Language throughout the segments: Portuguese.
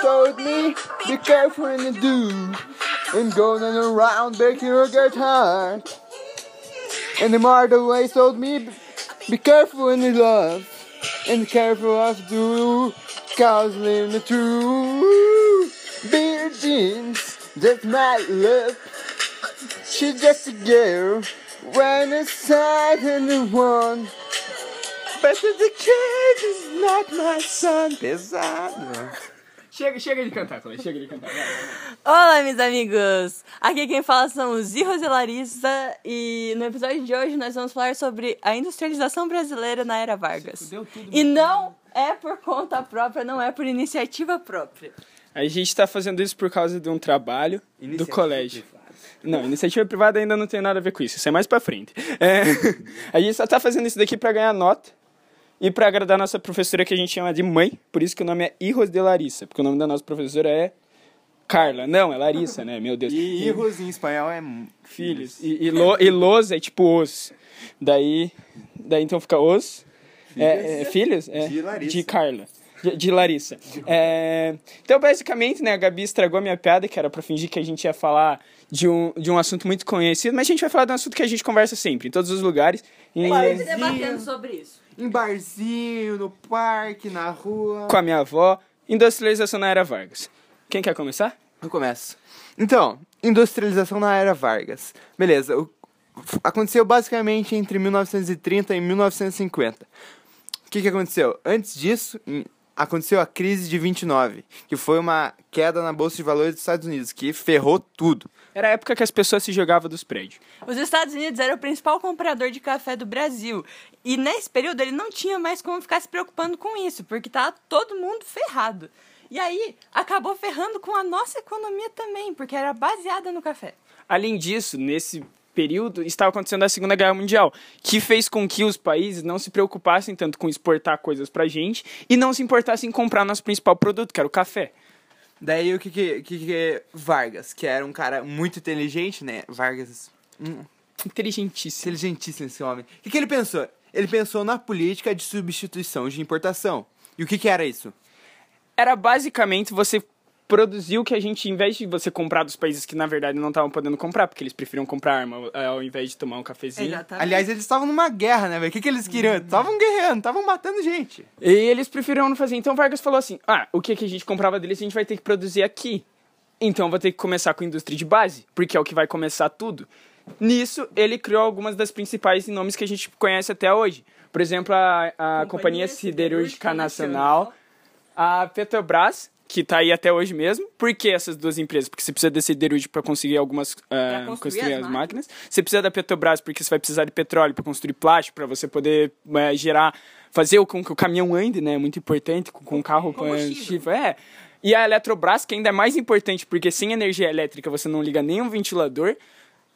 told me, be careful when you do, and going around making her get hurt. And the mother always told me, be careful when you love, and careful to do, cause in the true beer jeans, that's my love. She's just a girl, when it's sad and the one. But the kid is not my son. Pesado. Chega, chega de cantar, Chloe. Chega de cantar. Vai, vai, vai. Olá, meus amigos! Aqui quem fala são os Irros e Larissa e no episódio de hoje nós vamos falar sobre a industrialização brasileira na Era Vargas. tudo, E não é por conta própria, não é por iniciativa própria. A gente tá fazendo isso por causa de um trabalho do colégio. Não, iniciativa privada ainda não tem nada a ver com isso. Isso é mais pra frente. É, a gente só tá fazendo isso daqui pra ganhar nota e pra agradar a nossa professora que a gente chama de mãe. Por isso que o nome é Hijos de Larissa. Porque o nome da nossa professora é Carla. Não, é Larissa, né? Meu Deus. E erros em espanhol é Filhos. E, e, lo, e los é tipo os. Daí, daí então fica os. É, é, filhos? É, De Larissa. De Carla. De, de Larissa. É, então, basicamente, né, a Gabi estragou a minha piada, que era pra fingir que a gente ia falar de um, de um assunto muito conhecido, mas a gente vai falar de um assunto que a gente conversa sempre, em todos os lugares. E, Mas debatendo sobre isso. Em barzinho, no parque, na rua. com a minha avó. Industrialização na Era Vargas. Quem quer começar? Eu começo. Então, industrialização na era Vargas. Beleza, o- aconteceu basicamente entre 1930 e 1950. O que, que aconteceu? Antes disso, em- aconteceu a crise de 29, que foi uma queda na Bolsa de Valores dos Estados Unidos, que ferrou tudo. Era a época que as pessoas se jogavam dos prédios. Os Estados Unidos era o principal comprador de café do Brasil. E nesse período ele não tinha mais como ficar se preocupando com isso, porque tava todo mundo ferrado. E aí acabou ferrando com a nossa economia também, porque era baseada no café. Além disso, nesse período estava acontecendo a Segunda Guerra Mundial, que fez com que os países não se preocupassem tanto com exportar coisas pra gente e não se importassem em comprar nosso principal produto, que era o café. Daí o que que, que que Vargas, que era um cara muito inteligente, né? Vargas, hum, Inteligentíssimo. inteligentíssimo esse homem. O que, que ele pensou? Ele pensou na política de substituição de importação. E o que, que era isso? Era basicamente você produzir o que a gente, em vez de você comprar dos países que na verdade não estavam podendo comprar, porque eles preferiam comprar arma eh, ao invés de tomar um cafezinho. Aliás, eles estavam numa guerra, né, velho? O que, que eles queriam? Estavam guerreando, estavam matando gente. E eles preferiram não fazer. Então Vargas falou assim: ah, o que, que a gente comprava deles a gente vai ter que produzir aqui. Então vou ter que começar com a indústria de base, porque é o que vai começar tudo. Nisso, ele criou algumas das principais nomes que a gente conhece até hoje. Por exemplo, a, a Companhia, Siderúrgica Nacional, a Petrobras, que tá aí até hoje mesmo. Por que essas duas empresas? Porque você precisa da siderúrgica para conseguir algumas ah, construir construir as as máquinas. Você precisa da Petrobras porque você vai precisar de petróleo para construir plástico, para você poder eh, gerar, fazer com que o caminhão ande, né? É muito importante, com, com o carro com Combustível. É. E a Eletrobras, que ainda é mais importante, porque sem energia elétrica você não liga nem um ventilador.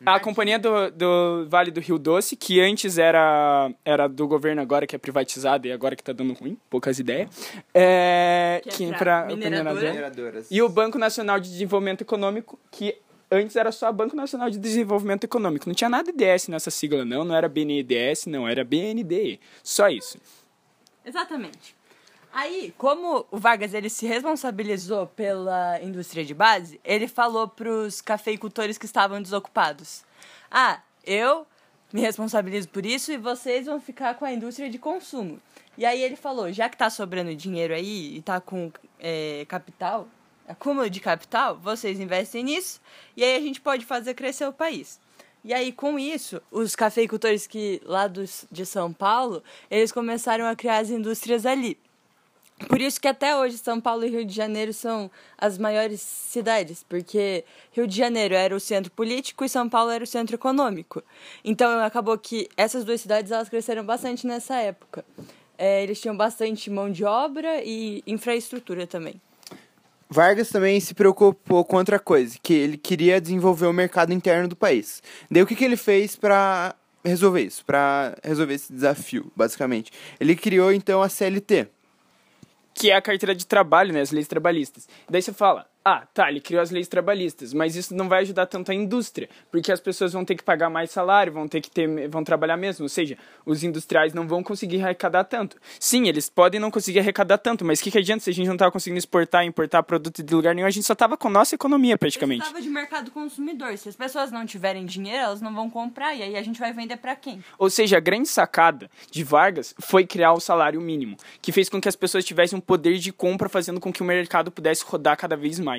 A companhia do, do Vale do Rio Doce, que antes era, era do governo, agora que é privatizada e agora que tá dando ruim, poucas ideias. É, Que é que pra pra- mineradora. mineradora. E o Banco Nacional de Desenvolvimento Econômico, que antes era só Banco Nacional de Desenvolvimento Econômico. Não tinha nada de DS nessa sigla, não. Não era BNDES, não. Era BNDE. Só isso. Exatamente. Aí, como o Vargas ele se responsabilizou pela indústria de base, ele falou pros cafeicultores que estavam desocupados: "Ah, eu me responsabilizo por isso e vocês vão ficar com a indústria de consumo". E aí ele falou: "Já que tá sobrando dinheiro aí e tá com é, capital, acúmulo de capital, vocês investem nisso e aí a gente pode fazer crescer o país". E aí, com isso, os cafeicultores que lá dos, de São Paulo, eles começaram a criar as indústrias ali. Por isso que até hoje São Paulo e Rio de Janeiro são as maiores cidades, porque Rio de Janeiro era o centro político e São Paulo era o centro econômico. Então acabou que essas duas cidades elas cresceram bastante nessa época. É, eles tinham bastante mão de obra e infraestrutura também. Vargas também se preocupou com outra coisa, que ele queria desenvolver o mercado interno do país. Daí o que, que ele fez para resolver isso, para resolver esse desafio, basicamente? Ele criou então a CLT. Que é a carteira de trabalho, né, as leis trabalhistas. Daí você fala, ah, tá, ele criou as leis trabalhistas, mas isso não vai ajudar tanto a indústria, porque as pessoas vão ter que pagar mais salário, vão ter que ter, vão trabalhar mesmo, ou seja, os industriais não vão conseguir arrecadar tanto. Sim, eles podem não conseguir arrecadar tanto, mas o que, que adianta se a gente não tava conseguindo exportar, importar produto de lugar nenhum, a gente só tava com nossa economia praticamente. Estava de mercado consumidor. Se as pessoas não tiverem dinheiro, elas não vão comprar e aí a gente vai vender para quem? Ou seja, a grande sacada de Vargas foi criar o salário mínimo, que fez com que as pessoas tivessem um poder de compra, fazendo com que o mercado pudesse rodar cada vez mais.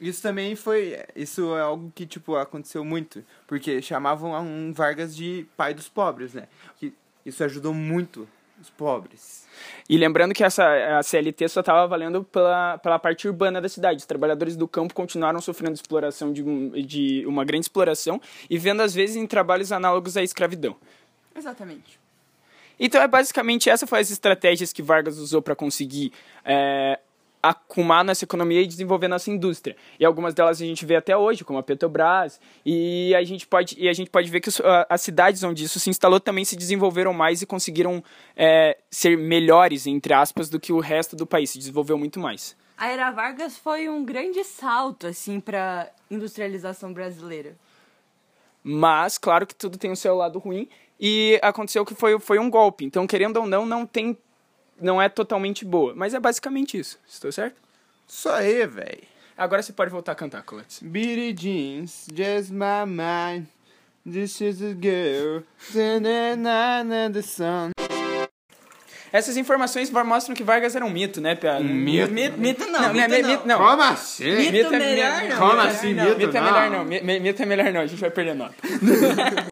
Isso também foi. Isso é algo que, tipo, aconteceu muito. Porque chamavam um Vargas de pai dos pobres, né? Que isso ajudou muito os pobres. E lembrando que essa a CLT só estava valendo pela, pela parte urbana da cidade. Os trabalhadores do campo continuaram sofrendo exploração de, de uma grande exploração e vendo às vezes em trabalhos análogos à escravidão. Exatamente. Então é basicamente essa foi as estratégias que Vargas usou para conseguir é, acumar nossa economia e desenvolver nossa indústria. E algumas delas a gente vê até hoje, como a Petrobras, e a gente pode, e a gente pode ver que as cidades onde isso se instalou também se desenvolveram mais e conseguiram é, ser melhores, entre aspas, do que o resto do país, se desenvolveu muito mais. A Era Vargas foi um grande salto, assim, para industrialização brasileira. Mas, claro que tudo tem o seu lado ruim, e aconteceu que foi, foi um golpe. Então, querendo ou não, não tem não é totalmente boa. Mas é basicamente isso. Estou certo? Isso aí, véi. Agora você pode voltar a cantar, Coletes. Beady jeans, just my mind. This is a girl. the sun. Essas informações mostram que Vargas era um mito, né? Um mito? Mito, mito não, Não, mito não é não. mito, não. Como assim? Mito Mito é melhor não. Como mito é assim, melhor mito? Mito é não. melhor não. Mi- mi- Mito é melhor não, a gente vai perder nota.